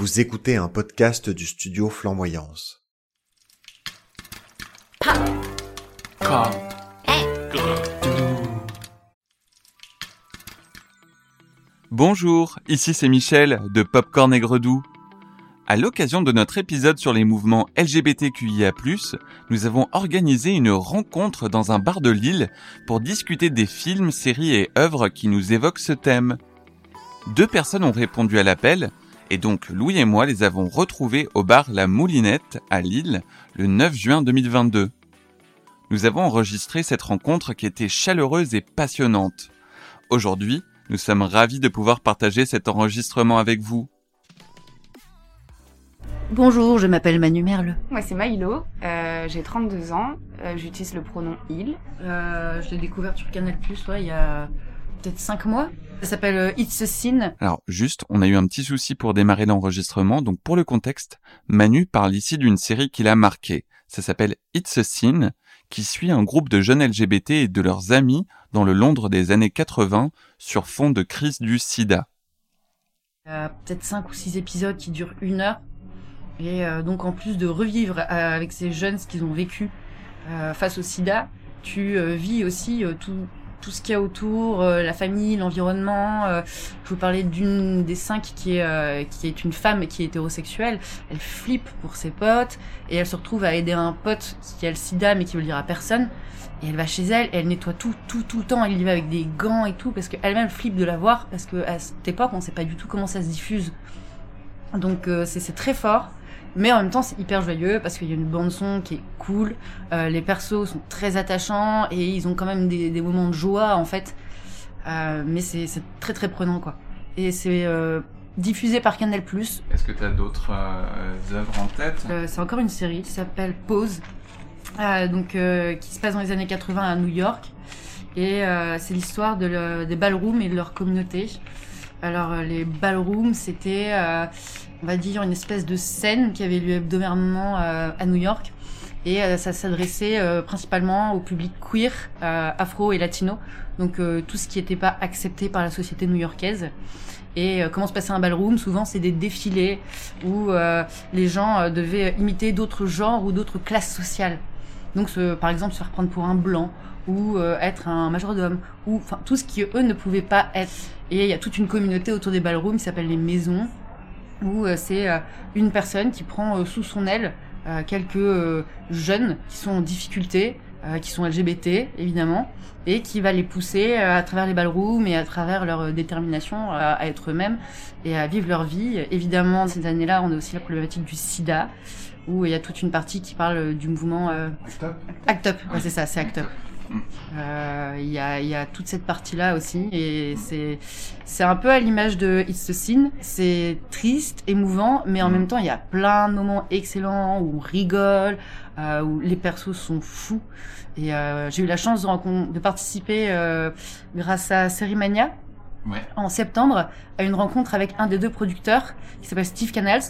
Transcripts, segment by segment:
Vous écoutez un podcast du studio Flamboyance. Bonjour, ici c'est Michel de Popcorn et Gredou. À l'occasion de notre épisode sur les mouvements LGBTQIA+, nous avons organisé une rencontre dans un bar de Lille pour discuter des films, séries et œuvres qui nous évoquent ce thème. Deux personnes ont répondu à l'appel, et donc Louis et moi les avons retrouvés au bar La Moulinette à Lille le 9 juin 2022. Nous avons enregistré cette rencontre qui était chaleureuse et passionnante. Aujourd'hui, nous sommes ravis de pouvoir partager cet enregistrement avec vous. Bonjour, je m'appelle Manu Merle. Moi, c'est Maïlo, euh, j'ai 32 ans, euh, j'utilise le pronom il. Euh, je l'ai découvert sur Canal Plus, ouais, il y a peut-être 5 mois. Ça s'appelle euh, It's a Sin. Alors juste, on a eu un petit souci pour démarrer l'enregistrement, donc pour le contexte, Manu parle ici d'une série qui l'a marqué. Ça s'appelle It's a Sin, qui suit un groupe de jeunes LGBT et de leurs amis dans le Londres des années 80 sur fond de crise du sida. Il y a peut-être 5 ou 6 épisodes qui durent une heure. Et euh, donc en plus de revivre euh, avec ces jeunes ce qu'ils ont vécu face au sida, tu vis aussi tout, tout ce qu'il y a autour, euh, la famille, l'environnement. euh, je vous parlais d'une des cinq qui est, euh, qui est une femme qui est hétérosexuelle. Elle flippe pour ses potes et elle se retrouve à aider un pote qui a le sida mais qui veut le dire à personne. Et elle va chez elle, et elle nettoie tout, tout, tout le temps. Elle y va avec des gants et tout parce qu'elle-même flippe de la voir parce qu'à cette époque on sait pas du tout comment ça se diffuse. Donc euh, c'est très fort. Mais en même temps, c'est hyper joyeux parce qu'il y a une bande son qui est cool. Euh, les persos sont très attachants et ils ont quand même des, des moments de joie en fait. Euh, mais c'est très très prenant quoi. Et c'est euh, diffusé par Canal+. Est-ce que tu as d'autres œuvres en tête? C'est encore une série qui s'appelle Pause, donc qui se passe dans les années 80 à New York. Et c'est l'histoire de le- des ballrooms et de leur communauté. Alors les ballrooms, c'était, on va dire, une espèce de scène qui avait lieu hebdomadairement euh, à New York. Et euh, ça s'adressait euh, principalement au public queer, afro et latino. Donc tout ce qui n'était pas accepté par la société new-yorkaise. Et comment se passait un ballroom? Souvent, c'est des défilés où les gens devaient imiter d'autres genres ou d'autres classes sociales. Donc, se- par exemple, se faire prendre pour un blanc ou euh, être un majordome ou enfin tout ce qui eux ne pouvaient pas être. Et il y a toute une communauté autour des ballrooms qui s'appelle les maisons où euh, c'est euh, une personne qui prend euh, sous son aile euh, quelques euh, jeunes qui sont en difficulté, euh, qui sont LGBT évidemment, et qui va les pousser euh, à travers les ballrooms et à travers leur détermination à être eux-mêmes et à vivre leur vie. Évidemment, ces années-là, on a aussi la problématique du sida, où il y a toute une partie qui parle du mouvement euh, Act Up. Ouais, c'est ça, c'est Act Up. Euh, Il y, a, y a toute cette partie-là aussi, et c'est c'est un peu à l'image de It's a Sin. C'est triste, émouvant, mais en même temps, il y a plein de moments excellents où on rigole, euh, où les persos sont fous. Et euh, j'ai eu la chance de, de participer grâce à Sérimania Ouais. en septembre à une rencontre avec un des deux producteurs qui s'appelle Steve Canals,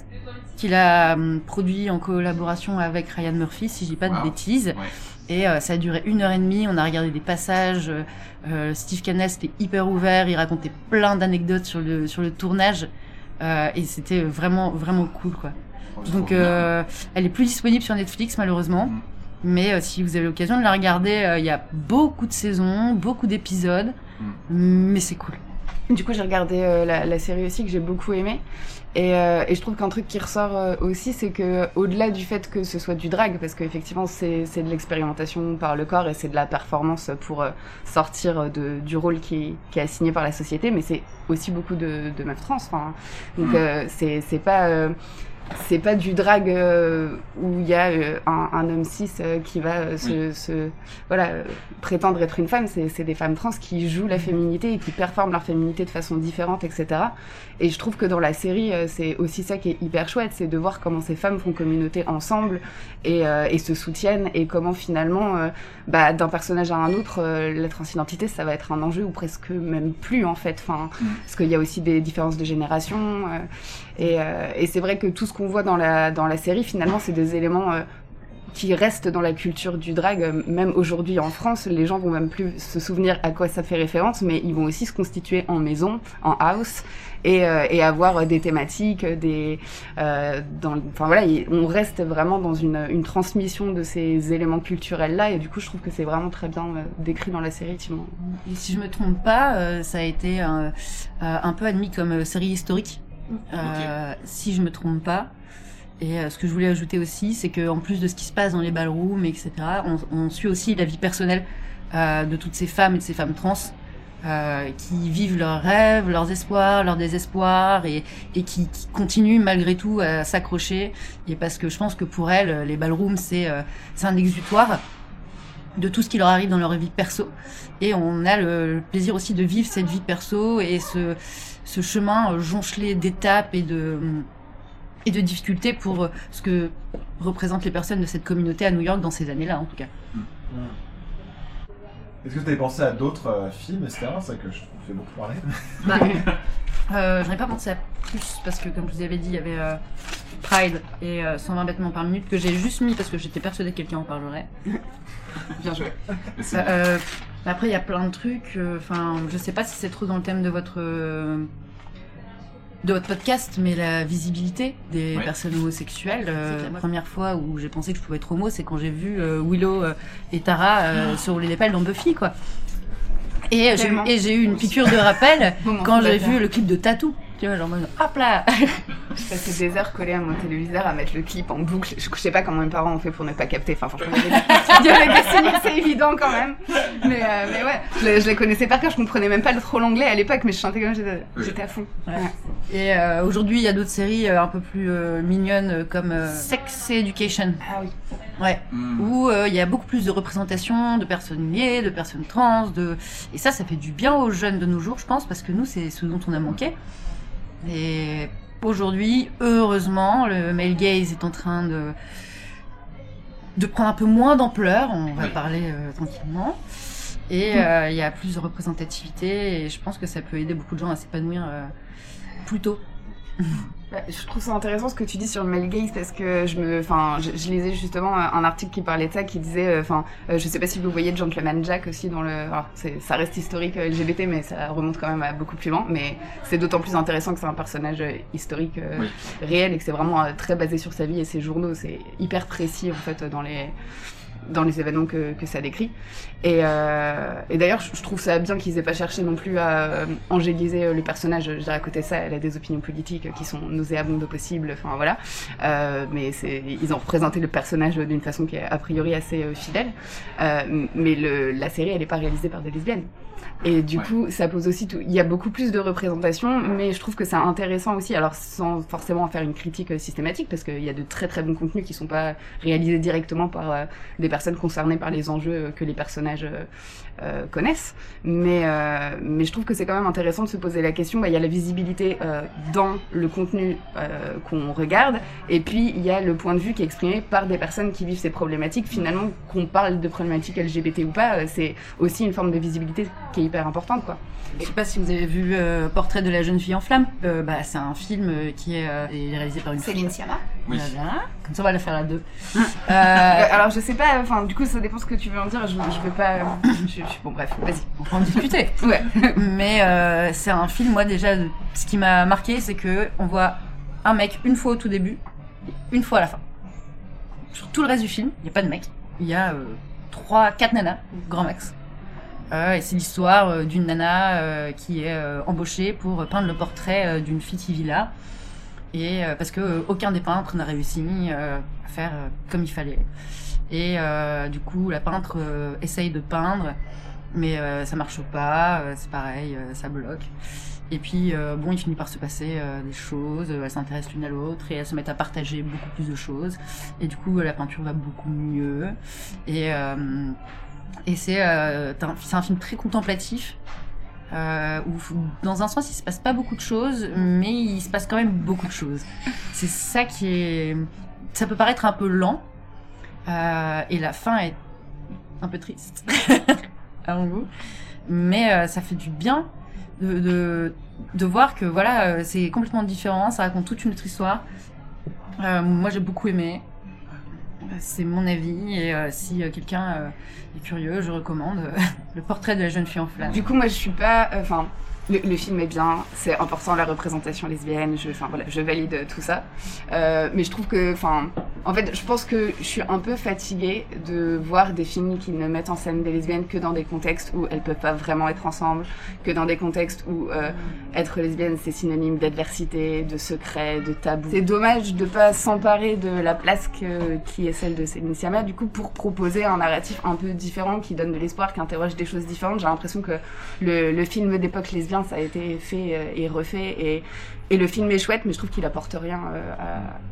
qui l'a hum, produit en collaboration avec Ryan Murphy, si je dis pas de bêtises. Et euh, ça a duré une heure et demie. On a regardé des passages. euh, euh, Steve Canals était hyper ouvert. Il racontait plein d'anecdotes sur le sur le tournage. Et c'était vraiment vraiment cool quoi. Donc euh, elle est plus disponible sur Netflix malheureusement. Mm. Mais si vous avez l'occasion de la regarder, il y a beaucoup de saisons, beaucoup d'épisodes, mais c'est cool. Du coup, j'ai regardé euh, la, la série aussi que j'ai beaucoup aimé. Et, euh, et je trouve qu'un truc qui ressort euh, aussi, c'est que au-delà du fait que ce soit du drag, parce qu'effectivement c'est c'est de l'expérimentation par le corps et c'est de la performance pour euh, sortir de, du rôle qui, qui est assigné par la société, mais c'est aussi beaucoup de, de meufs trans. Enfin, donc Mm. euh, c'est c'est pas euh, c'est pas du drag euh, où il y a euh, un, un homme cis euh, qui va se, se voilà prétendre être une femme. C'est des femmes trans qui jouent la féminité et qui performent leur féminité de façon différente, etc. Et je trouve que dans la série, c'est aussi ça qui est hyper chouette, c'est de voir comment ces femmes font communauté ensemble et, et se soutiennent et comment finalement, bah, d'un personnage à un autre, la transidentité, ça va être un enjeu ou presque même plus en fait. Enfin, Mm. parce qu'il y a aussi des différences de génération. et et c'est vrai que tout ce qu'on voit dans la série, finalement, c'est des éléments euh, qui reste dans la culture du drag, même aujourd'hui en France, les gens vont même plus se souvenir à quoi ça fait référence, mais ils vont aussi se constituer en maison, en house, et, euh, avoir des thématiques, des, euh, voilà, on reste vraiment dans une, transmission de ces éléments culturels là, et du coup, je trouve que c'est vraiment très bien décrit dans la série. Et si je me trompe pas, ça a été un peu admis comme série historique, si je me trompe pas. Et ce que je voulais ajouter aussi, c'est que en plus de ce qui se passe dans les ballrooms, etc., on, on suit aussi la vie personnelle de toutes ces femmes et de ces femmes trans euh, qui vivent leurs rêves, leurs espoirs, leurs désespoirs et, et qui, qui, continuent malgré tout à s'accrocher. Et parce que je pense que pour elles, les ballrooms, c'est euh, un exutoire de tout ce qui leur arrive dans leur vie perso. Et on a le, le plaisir aussi de vivre cette vie perso et ce, ce chemin joncelé d'étapes et de et de difficultés pour ce que représentent les personnes de cette communauté à New York dans ces années-là, en tout cas. Mmh. Est-ce que tu avais pensé à d'autres euh, films, etc. C'est ça que je fais beaucoup parler. Bah, euh, j'en ai pas pensé à plus parce que, comme je vous avais dit, il y avait euh, Pride et 120 bêtements par minute que j'ai juste mis parce que j'étais persuadée que quelqu'un en parlerait. Bien joué. Après, il y a plein de trucs. Enfin, je sais pas si c'est trop dans le thème de votre de votre podcast, mais la visibilité des ouais. personnes homosexuelles. Euh, la première fois où j'ai pensé que je pouvais être homo, c'est quand j'ai vu euh, Willow euh, et Tara euh, oh. sur les pelles dans Buffy, quoi. Et j'ai eu une piqûre de rappel quand j'ai vu le clip de Tattoo. Tu vois, genre, hop là Je passais des heures collées à mon téléviseur à mettre le clip en boucle. Je, je sais pas comment mes parents ont fait pour ne pas capter. Enfin, franchement, il y avait des c'est évident quand même. Mais, euh, mais ouais, je, les, je les connaissais par cœur. Je comprenais même pas trop l'anglais à l'époque, mais je chantais comme j'étais à fond. Ouais. Ouais. Et euh, aujourd'hui, il y a d'autres séries euh, un peu plus euh, mignonnes comme euh, Sex Education. Ah oui. Ouais. Mm. Où il y a beaucoup plus de représentation de personnes liées, de personnes trans, de et ça, ça fait du bien aux jeunes de nos jours, je pense, parce que nous, c'est ce dont on a manqué. Et aujourd'hui, heureusement, le male gaze est en train de de prendre un peu moins d'ampleur. On va oui. parler euh, tranquillement. Et euh, il y a plus de représentativité et je pense que ça peut aider beaucoup de gens à s'épanouir euh, plus tôt. Bah, je trouve ça intéressant ce que tu dis sur le male gaze parce que je me, enfin, je, je, lisais justement un article qui parlait de ça, qui disait, enfin, euh, je sais pas si vous voyez Gentleman Jack aussi dans le, alors, ça reste historique euh, LGBT, mais ça remonte quand même à beaucoup plus loin. Mais c'est d'autant plus intéressant que c'est un personnage euh, historique euh, oui. réel et que c'est vraiment euh, très basé sur sa vie et ses journaux. C'est hyper précis en fait dans les dans les événements que, que ça décrit. Et, euh, et d'ailleurs, je trouve ça bien qu'ils aient pas cherché non plus à euh, angéliser euh, le personnage. Je dirais à côté de ça, elle a des opinions politiques qui sont nauséabondes au possible. Enfin voilà. Euh, mais ils ont représenté le personnage d'une façon qui est a priori assez euh, fidèle. Euh, mais le, la série, elle est pas réalisée par des lesbiennes. Et du ouais. coup, ça pose aussi tout. Il y a beaucoup plus de représentation, mais je trouve que c'est intéressant aussi. Alors, sans forcément faire une critique systématique, parce qu'il y a de très très bons contenus qui sont pas réalisés directement par euh, des personnes concernées par les enjeux que les personnages euh, connaissent. Mais euh, mais je trouve que c'est quand même intéressant de se poser la question. Bah, il y a la visibilité euh, dans le contenu euh, qu'on regarde, et puis il y a le point de vue qui est exprimé par des personnes qui vivent ces problématiques. Finalement, qu'on parle de problématiques LGBT ou pas, c'est aussi une forme de visibilité qui est hyper importante, quoi. Je sais pas si vous avez vu euh, Portrait de la jeune fille en flamme. Euh, bah, c'est un film qui est, euh, est, réalisé par une Céline Sciamma. Oui. Voilà. Comme ça, on va la faire à deux. alors, je sais pas. Enfin, du coup, ça dépend ce que tu veux en dire. Je, je veux pas. Je, je, bon, bref, vas-y. On peut en discuter. ouais. Mais c'est un film. Moi, déjà, ce qui m'a marqué, c'est que on voit un mec une fois au tout début, une fois à la fin. Sur tout le reste du film, il y a pas de mec. Il y a trois, quatre nanas, grand max. Euh, et c'est l'histoire euh, d'une nana euh, qui est euh, embauchée pour peindre le portrait euh, d'une fille Villa. Et parce que aucun des peintres n'a réussi à faire comme il fallait. Et du coup, la peintre essaye de peindre, mais ça marche pas. c'est pareil, ça bloque. Et puis, bon, il finit par se passer des choses. elles s'intéressent l'une à l'autre et elles se mettent à partager beaucoup plus de choses. Et du coup, la peinture va beaucoup mieux. Et et c'est euh, un, un film très contemplatif. Euh, où dans un sens il se passe pas beaucoup de choses, mais il se passe quand même beaucoup de choses. C'est ça qui est, ça peut paraître un peu lent, euh, et la fin est un peu triste à mon goût, mais euh, ça fait du bien de, de, de voir que voilà euh, c'est complètement différent, ça raconte toute une autre histoire. Moi j'ai beaucoup aimé. C'est mon avis et euh, si euh, quelqu'un euh, est curieux, je recommande le portrait de la jeune fille en flamme. Du coup, moi, je suis pas. Enfin, le, film est bien, c'est important la représentation lesbienne. Je, voilà, je valide tout ça. Euh, mais je trouve que, enfin, en fait, je pense que je suis un peu fatiguée de voir des films qui ne mettent en scène des lesbiennes que dans des contextes où elles peuvent pas vraiment être ensemble, que dans des contextes où euh, être lesbienne c'est synonyme d'adversité, de secret, de tabou. C'est dommage de pas s'emparer de la place qui est celle de Céline Sciamma, du coup, pour proposer un narratif un peu différent, qui donne de l'espoir, qui interroge des choses différentes. J'ai l'impression que le, film d'époque ça a été fait euh, et refait, et, et le film est chouette, mais je trouve qu'il apporte rien euh,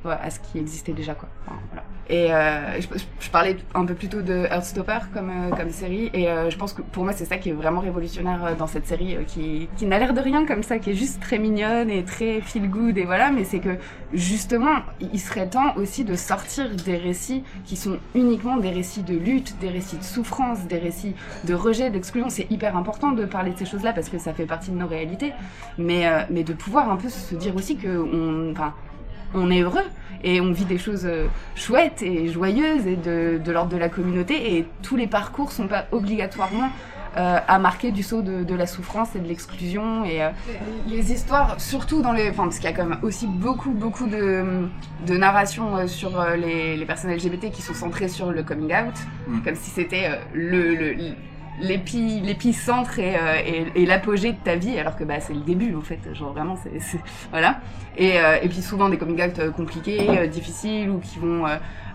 à, à ce qui existait déjà, quoi. Et euh, je, parlais un peu plus tôt de Heartstopper comme, comme série, et je pense que pour moi, c'est ça qui est vraiment révolutionnaire dans cette série, qui, qui n'a l'air de rien comme ça, qui est juste très mignonne et très feel good, et voilà, mais c'est que justement, il serait temps aussi de sortir des récits qui sont uniquement des récits de lutte, des récits de souffrance, des récits de rejet, d'exclusion. C'est hyper important de parler de ces choses-là parce que ça fait partie de nos réalités, mais, euh, mais de pouvoir un peu se dire aussi que on, enfin, on est heureux et on vit des choses euh, chouettes et joyeuses et de, de l'ordre de la communauté et tous les parcours sont pas obligatoirement euh, à marquer du saut de, de la souffrance et de l'exclusion et euh, les histoires surtout dans les enfin parce qu'il y a quand même aussi beaucoup beaucoup de, de narrations euh, sur les, les personnes LGBT qui sont centrées sur le coming out Mm. comme si c'était euh, le, l'épicentre et, euh, et, l'apogée de ta vie alors que bah c'est le début en fait. Genre vraiment c'est voilà. Et, euh, et puis souvent des coming out euh, compliqués euh, difficiles ou qui vont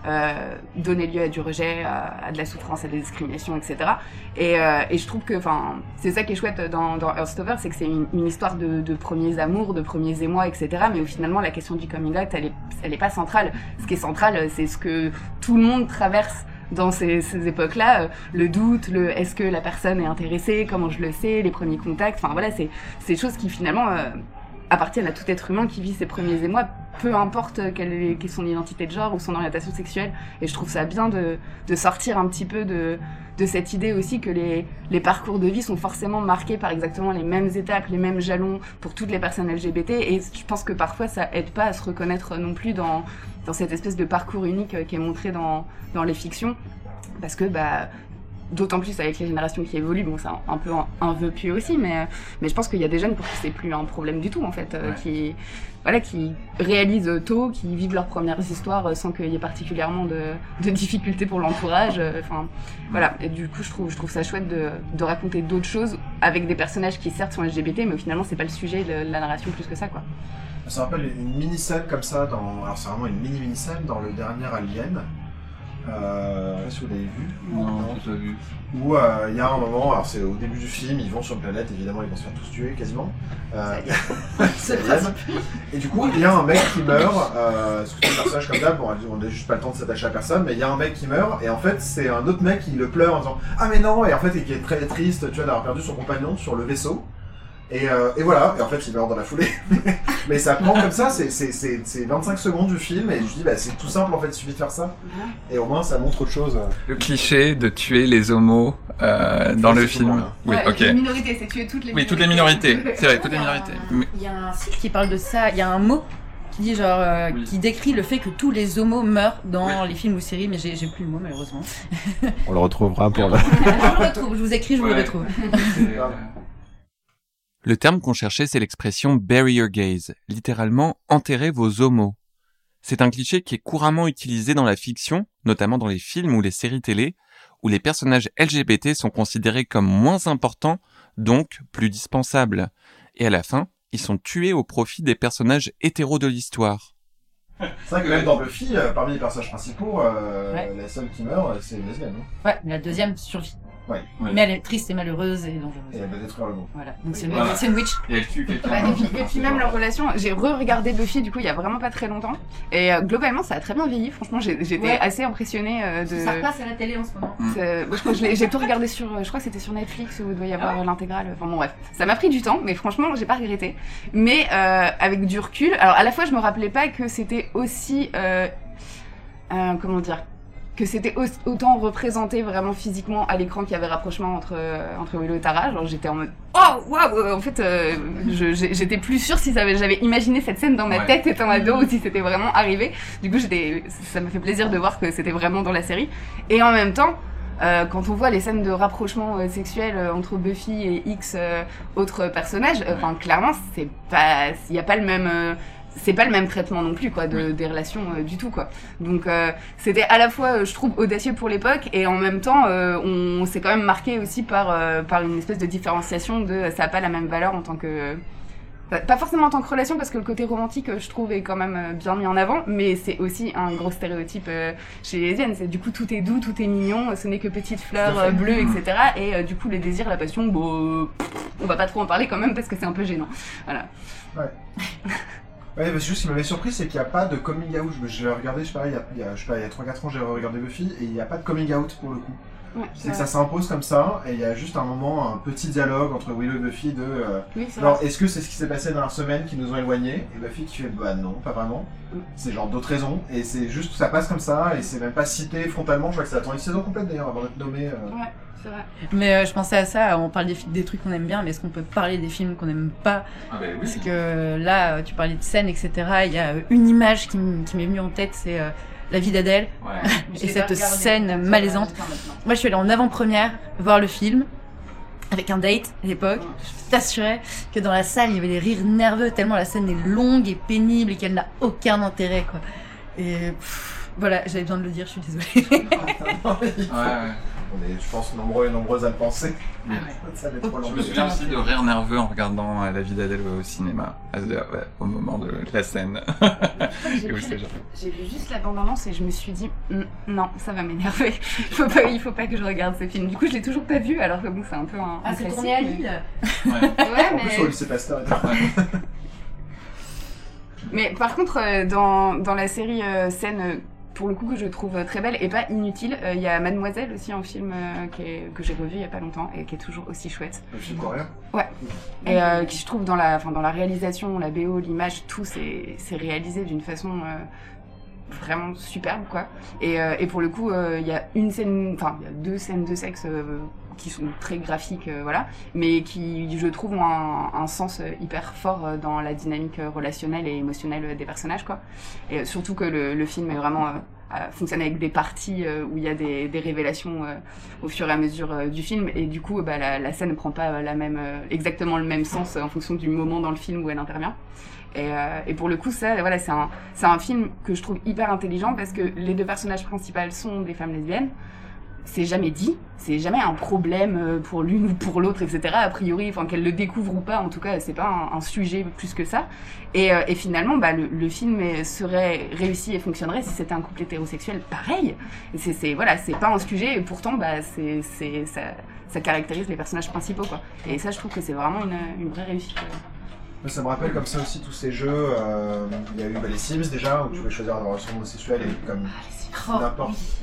euh, donner lieu à du rejet à, de la souffrance à des discriminations etc et, et je trouve que enfin c'est ça qui est chouette dans, dans Heartstopper c'est que c'est une, une histoire de, de premiers amours de premiers émois etc mais où finalement la question du coming out elle est elle est pas centrale. Ce qui est central c'est ce que tout le monde traverse dans ces, époques-là, euh, le doute, le est-ce que la personne est intéressée, comment je le sais, les premiers contacts, enfin voilà, c'est des choses qui finalement euh, appartiennent à tout être humain qui vit ses premiers émois, peu importe quelle est, son identité de genre ou son orientation sexuelle. Et je trouve ça bien de, sortir un petit peu de, de cette idée aussi que les, les parcours de vie sont forcément marqués par exactement les mêmes étapes, les mêmes jalons pour toutes les personnes LGBT. Et je pense que parfois ça aide pas à se reconnaître non plus dans, dans cette espèce de parcours unique euh, qui est montré dans, dans les fictions. Parce que, bah, d'autant plus avec les générations qui évoluent, bon, c'est un, peu un, un vœu pieux aussi, mais, mais je pense qu'il y a des jeunes pour qui c'est plus un problème du tout, en fait, euh, Ouais. qui, voilà, qui réalisent tôt, qui vivent leurs premières histoires euh, sans qu'il y ait particulièrement de, de difficultés pour l'entourage. euh, Enfin, voilà. Et du coup, je trouve, je trouve ça chouette de, de raconter d'autres choses avec des personnages qui certes sont LGBT, mais finalement, c'est pas le sujet de la narration plus que ça, quoi. Ça me rappelle une mini-scène comme ça dans. Alors, c'est vraiment une mini-mini-scène dans le dernier Alien. Euh, je sais pas si vous l'avez vu? Non, pas vu. Où euh, il y a un moment, alors c'est au début du film, ils vont sur une planète, évidemment, ils vont se faire tous tuer quasiment. Euh, c'est. Et du coup, il y a un mec qui meurt, euh, parce que c'est un personnage comme d'hab, bon, on n'a juste pas le temps de s'attacher à personne, mais il y a un mec qui meurt, et en fait, c'est un autre mec qui le pleure en disant Ah, mais non Et en fait, qui est très triste, tu vois, d'avoir perdu son compagnon sur le vaisseau. Et, euh, et voilà, et en fait, il meurt dans la foulée. mais ça prend comme ça, c'est- c'est c'est- c'est 25 secondes du film, et je dis, bah, c'est tout simple en fait, il suffit de faire ça. Et au moins, ça montre autre chose. Le cliché de tuer les homos euh, dans le film. monde, Oui, Ouais, ok. Les minorités, c'est tuer toutes les Oui, toutes les minorités. C'est vrai, toutes les minorités. Il y a un site qui parle de ça. Il y a un mot qui dit genre euh, Oui. qui décrit le fait que tous les homos meurent dans les films ou séries, mais j'ai plus le mot malheureusement. On le retrouvera pour le... je le retrouve. Je vous écris, je vous le retrouve. Le terme qu'on cherchait, c'est l'expression bury your gays, littéralement enterrer vos homos. C'est un cliché qui est couramment utilisé dans la fiction, notamment dans les films ou les séries télé, où les personnages LGBT sont considérés comme moins importants, donc plus dispensables. Et à la fin, ils sont tués au profit des personnages hétéros de l'histoire. C'est vrai que même dans Buffy, euh, parmi les personnages principaux, euh, Ouais. la seule qui meurt, euh, c'est une lesbienne. Ouais, mais la deuxième survit. Ouais. Ouais. Mais elle est triste et malheureuse et dangereuse. Et elle va détruire le monde. Voilà. Donc c'est une, Voilà. une witch. Et elle tue quelqu'un. Ouais, et, puis, et puis même leur relation, j'ai re-regardé Buffy du coup il y a vraiment pas très longtemps et euh, globalement ça a très bien vieilli. Franchement j'étais Ouais. assez impressionnée euh, de. Ça repasse à la télé en ce moment. Je crois que l'ai- j'ai tout regardé sur, euh, je crois que c'était sur Netflix où il doit y avoir euh, l'intégrale. Enfin bon bref, ça m'a pris du temps, mais franchement j'ai pas regretté. Mais euh, avec du recul, alors à la fois je me rappelais pas que c'était aussi, euh, euh, comment dire, que c'était autant représenté vraiment physiquement à l'écran qu'il y avait rapprochement entre entre Willow et Tara. Genre j'étais en mode oh waouh en fait j'étais plus sûre si j'avais imaginé cette scène dans ma tête étant ado ou si c'était vraiment arrivé. Du coup j'étais ça me fait plaisir de voir que c'était vraiment dans la série et en même temps euh, quand on voit les scènes de rapprochement euh, sexuel euh, entre Buffy et X autres personnages, enfin clairement c'est pas, il n'y a pas le même c'est pas le même traitement non plus quoi de, des relations du tout quoi donc c'était à la fois je trouve audacieux pour l'époque et en même temps on s'est quand même marqué aussi par par une espèce de différenciation de ça a pas la même valeur en tant que pas forcément en tant que relation, parce que le côté romantique, je trouve, est quand même euh, bien mis en avant, mais c'est aussi un gros stéréotype euh, chez les lesbiennes. C'est du coup, tout est doux, tout est mignon, ce n'est que petites fleurs euh, bleues, etc. Et du coup, les désirs, la passion, bon, on va pas trop en parler quand même, parce que c'est un peu gênant. Voilà. Ouais. Ouais, mais juste ce qui m'avait surpris, c'est qu'il n'y a pas de coming out. Je l'ai regardé, je sais pas, il y a, il y a, je sais pas, il y a 3-4 ans, j'ai regardé Buffy, et il n'y a pas de coming out pour le coup c'est que ça s'impose comme ça, et il y a juste un moment, un petit dialogue entre Willow et Buffy de. Euh, alors, est-ce que c'est ce qui s'est passé dans la semaine qui nous ont éloignés? Et Buffy qui fait bah non, pas vraiment. Mm. C'est genre d'autres raisons, et c'est juste ça passe comme ça, et c'est même pas cité frontalement. Je crois que ça attend une saison complète d'ailleurs avant d'être nommé. Euh. Ouais. Vrai. Mais euh, je pensais à ça, on parle des, des trucs qu'on aime bien, mais est-ce qu'on peut parler des films qu'on aime pas? Ah bah Parce que là, tu parlais de scènes, etc. Il y a une image qui m'est venue en tête, c'est la vie d'Adèle et cette scène malaisante. Moi, je suis allée en avant-première voir le film avec un date à l'époque. Je t'assurais que dans la salle, il y avait des rires nerveux tellement la scène est longue et pénible et qu'elle n'a aucun intérêt, quoi. Et voilà, j'avais besoin de le dire, je suis désolée. ouais on est, je pense, nombreux et nombreuses à le penser. Ah ça trop je me souviens aussi de rire nerveux en regardant euh, La vie d'Adèle au cinéma, au moment de la scène. J'ai vu, juste la bande-annonce et je me suis dit, non, ça va m'énerver. il, faut pas, il faut pas que je regarde ce film. Du coup, je l'ai toujours pas vu, alors que bon, c'est un peu un. Ah, c'est tourné à Lille Ouais, ouais en mais... plus, au lycée Pasteur Mais par contre, euh, dans, dans la série euh, scène pour le coup que je trouve très belle et pas inutile. Euh, il y a Mademoiselle aussi en film euh, qui est, que j'ai revu il y a pas longtemps et qui est toujours aussi chouette. Le film coréen Ouais. Et euh, qui je trouve dans la, enfin dans la réalisation, la BO, l'image, tout c'est c'est réalisé d'une façon vraiment superbe quoi. Et, et pour le coup, il y a une scène, enfin il y a deux scènes de sexe qui sont très graphiques, voilà, mais qui, je trouve, ont un, sens hyper fort dans la dynamique relationnelle et émotionnelle des personnages, quoi. Et surtout que le film est vraiment fonctionne avec des parties euh, où il y a des, révélations euh, au fur et à mesure euh, du film, et du coup, bah, la, scène ne prend pas exactement le même sens en fonction du moment dans le film où elle intervient. Et, pour le coup, ça, voilà, c'est un, un film que je trouve hyper intelligent parce que les deux personnages principaux sont des femmes lesbiennes c'est jamais dit, c'est jamais un problème euh, pour l'une ou pour l'autre, etc. A priori, enfin qu'elle le découvre ou pas, en tout cas, c'est pas un, sujet plus que ça. Et, euh, finalement, bah, le, film serait réussi et fonctionnerait si c'était un couple hétérosexuel pareil. C'est voilà, c'est pas un sujet, et pourtant, bah, c'est ça, ça caractérise les personnages principaux, quoi. Et ça, je trouve que c'est vraiment une, une vraie réussite. Ça me rappelle comme ça aussi tous ces jeux. Euh, il y a eu bah, les Sims déjà, où tu pouvais choisir une relation homosexuelle et comme Oh, N'importe.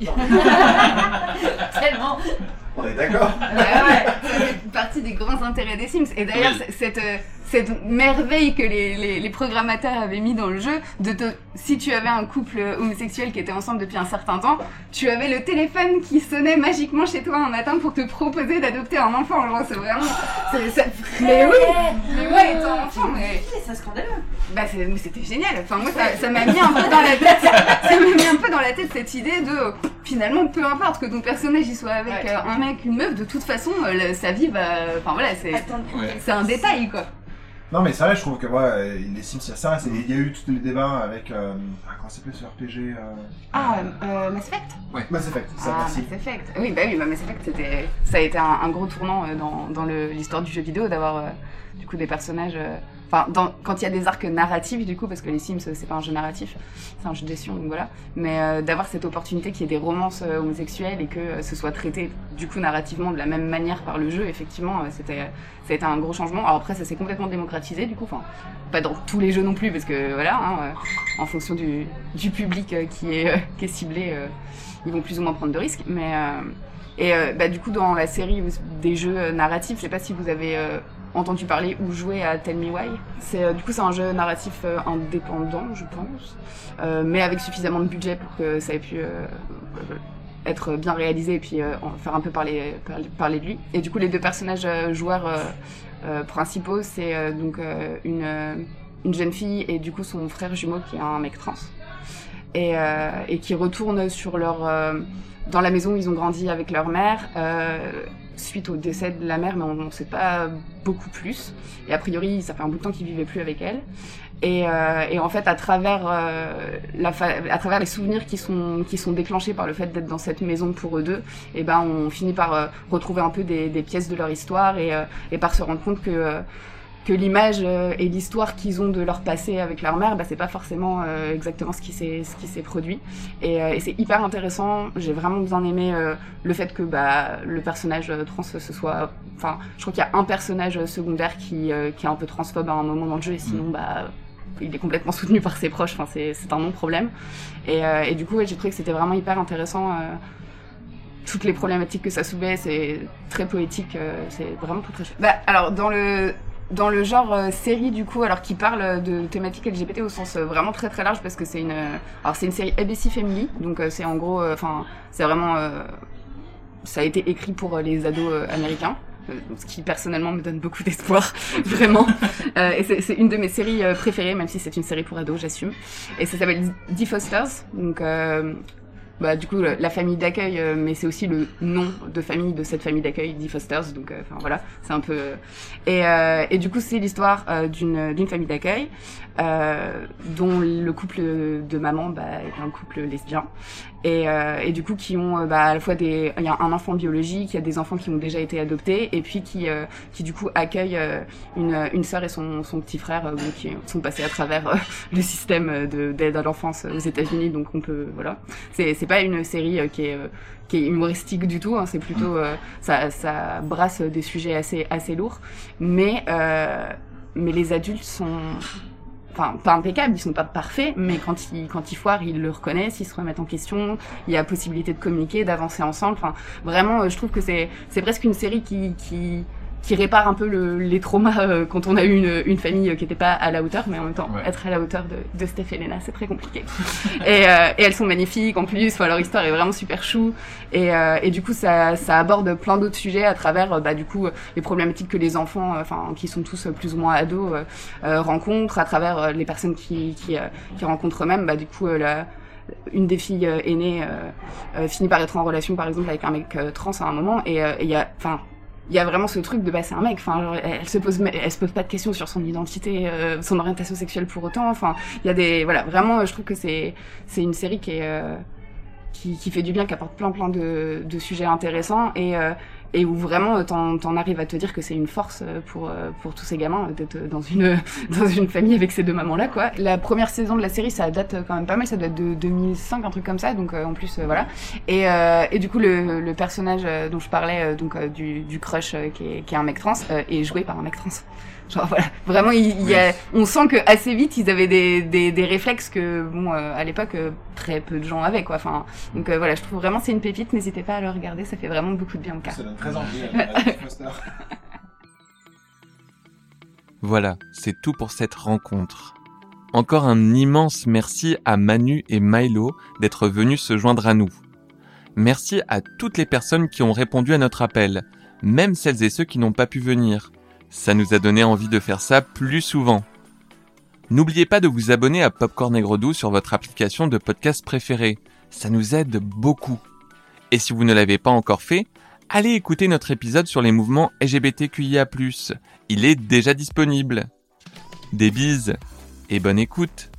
Tellement. On est d'accord? Ouais, ouais. C'est partie des grands intérêts des Sims. Et d'ailleurs, cette, euh, cette merveille que les, les, les, programmateurs avaient mis dans le jeu, de te, si tu avais un couple homosexuel qui était ensemble depuis un certain temps, tu avais le téléphone qui sonnait magiquement chez toi un matin pour te proposer d'adopter un enfant. Genre, c'est vraiment. C'est, mais oui Mais ouais, ton enfant, mais. C'est scandaleux Bah, c'était génial. Enfin, moi, ça, m'a mis un peu dans la tête. Ça m'a mis un peu dans la tête cette idée de finalement, peu importe que ton personnage il soit avec euh, un mec, une meuf, de toute façon, euh, sa vie va. Enfin voilà, c'est c'est un détail quoi. Non, mais c'est vrai, je trouve que ouais, les Sims, il y a ça. Il y a eu tous les débats avec. Euh, ah, comment s'appelle ce RPG euh, Ah, euh, Mass Effect Ouais, Mass Effect, ça, ah, Mass Effect. Oui, bah oui, bah, Mass Effect, c'était, ça a été un, un gros tournant euh, dans, dans l'histoire du jeu vidéo d'avoir du coup des personnages Quand il y a des arcs narratifs, du coup, parce que les Sims, c'est pas un jeu narratif, c'est un jeu de gestion, donc voilà. Mais euh, d'avoir cette opportunité qu'il y ait des romances euh, homosexuelles et que euh, ce soit traité, du coup, narrativement de la même manière par le jeu, effectivement, c'était, ça a été un gros changement. Alors après, ça s'est complètement démocratisé, du coup, enfin, pas dans tous les jeux non plus, parce que voilà, hein, en fonction du, public qui est, qui est ciblé, ils vont plus ou moins prendre de risques, mais. et bah, du coup, dans la série des jeux narratifs, je sais pas si vous avez entendu parler ou joué à Tell Me Why. Euh, du coup c'est un jeu narratif euh, indépendant, je pense, euh, mais avec suffisamment de budget pour que ça ait pu être bien réalisé et puis faire un peu parler, parler, de lui. Et du coup, les deux personnages joueurs principaux, c'est donc une, une jeune fille et du coup son frère jumeau qui est un mec trans. Et, et qui retournent sur leur dans la maison où ils ont grandi avec leur mère suite au décès de la mère, mais on ne sait pas beaucoup plus. Et a priori, ça fait un bout de temps qu'ils vivaient plus avec elle. Et, euh, en fait, à travers, euh, les souvenirs qui sont, déclenchés par le fait d'être dans cette maison pour eux deux, et eh ben, on finit par euh, retrouver un peu des, pièces de leur histoire et par se rendre compte que que l'image euh, et l'histoire qu'ils ont de leur passé avec leur mère, bah, c'est pas forcément euh, exactement ce qui s'est ce qui s'est produit. Et, euh, et c'est hyper intéressant. J'ai vraiment bien aimé le fait que bah, le personnage trans ce soit. Enfin, je crois qu'il y a un personnage secondaire qui qui est un peu transphobe à un moment dans le jeu, et sinon mm. bah il est complètement soutenu par ses proches. Enfin, c'est c'est un non problème. Et, et du coup, j'ai trouvé que c'était vraiment hyper intéressant toutes les problématiques que ça soulevait, c'est très poétique, c'est vraiment très très chouette. Bah, alors dans le dans le genre euh, série du coup, alors qui parle de thématiques LGBT au sens euh, vraiment très très large parce que c'est une, alors c'est une série ABC Family, donc euh, c'est en gros, enfin c'est vraiment, ça a été écrit pour les ados américains. Ce qui personnellement me donne beaucoup d'espoir, vraiment. et c'est une de mes séries préférées, même si c'est une série pour ados, j'assume. Et ça s'appelle The Fosters, donc bah, du coup la famille d'accueil, euh, mais c'est aussi le nom de famille de cette famille d'accueil, The Fosters. Donc, euh, enfin voilà, c'est un peu. Et, euh, et du coup, c'est l'histoire d'une d'une famille d'accueil dont le couple de maman bah, est un couple lesbien. Et, euh, et, du coup qui ont euh, bah, à la fois des il y a un enfant biologique il y a des enfants qui ont déjà été adoptés et puis qui euh, qui du coup accueillent euh, une une sœur et son son petit frère qui sont passés à travers le système de d'aide à l'enfance aux États-Unis. Donc on peut voilà. C'est c'est pas une série qui est qui est humoristique du tout hein, c'est plutôt ça ça brasse des sujets assez assez lourds. Mais mais les adultes sont enfin pas impeccables, ils sont pas parfaits, mais quand ils quand ils foirent, ils le reconnaissent, ils se remettent en question. Il y a possibilité de communiquer, d'avancer ensemble. Enfin, vraiment, euh, je trouve que c'est c'est presque une série qui qui qui répare un peu le, les traumas euh, quand on a eu une, une famille euh, qui n'était pas à la hauteur, mais en même temps, être à la hauteur de, de Steph et Lena, c'est très compliqué. et, euh, et, elles sont magnifiques en plus, enfin, leur histoire est vraiment super chou. Et, et du coup, ça, ça aborde plein d'autres sujets à travers, bah, du coup, les problématiques que les enfants, enfin, qui sont tous plus ou moins ados, rencontrent, à travers les personnes qui, qui, qui rencontrent eux-mêmes, bah, du coup, la, une des filles aînées finit par être en relation par exemple avec un mec trans à un moment et il y a enfin il y a vraiment ce truc de bah c'est un mec enfin elle se pose elle se pose pas de questions sur son identité euh, son orientation sexuelle pour autant enfin il y a des voilà vraiment je trouve que c'est c'est une série qui est euh, qui, qui, fait du bien qui apporte plein plein de, de sujets intéressants et euh, et où vraiment euh, t'en, t'en arrives à te dire que c'est une force euh, pour euh, pour tous ces gamins d'être dans une dans une famille avec ces deux mamans là quoi. La première saison de la série ça date quand même pas mal, ça être de 2005 un truc comme ça donc en plus voilà. Et et du coup le, le personnage dont je parlais donc du, du crush qui est qui est un mec trans est joué par un mec trans. Genre voilà, vraiment il, y a, on sent que assez vite ils avaient des, des, des réflexes que bon à l'époque très peu de gens avaient quoi. Enfin donc voilà, je trouve vraiment c'est une pépite, n'hésitez pas à le regarder, ça fait vraiment beaucoup de bien au cœur. Voilà, c'est tout pour cette rencontre. Encore un immense merci à Manu et Milo d'être venus se joindre à nous. Merci à toutes les personnes qui ont répondu à notre appel, même celles et ceux qui n'ont pas pu venir. Ça nous a donné envie de faire ça plus souvent. N'oubliez pas de vous abonner à Popcorn et Gredou sur votre application de podcast préférée. Ça nous aide beaucoup. Et si vous ne l'avez pas encore fait, allez écouter notre épisode sur les mouvements LGBTQIA+. Il est déjà disponible. Des bises et bonne écoute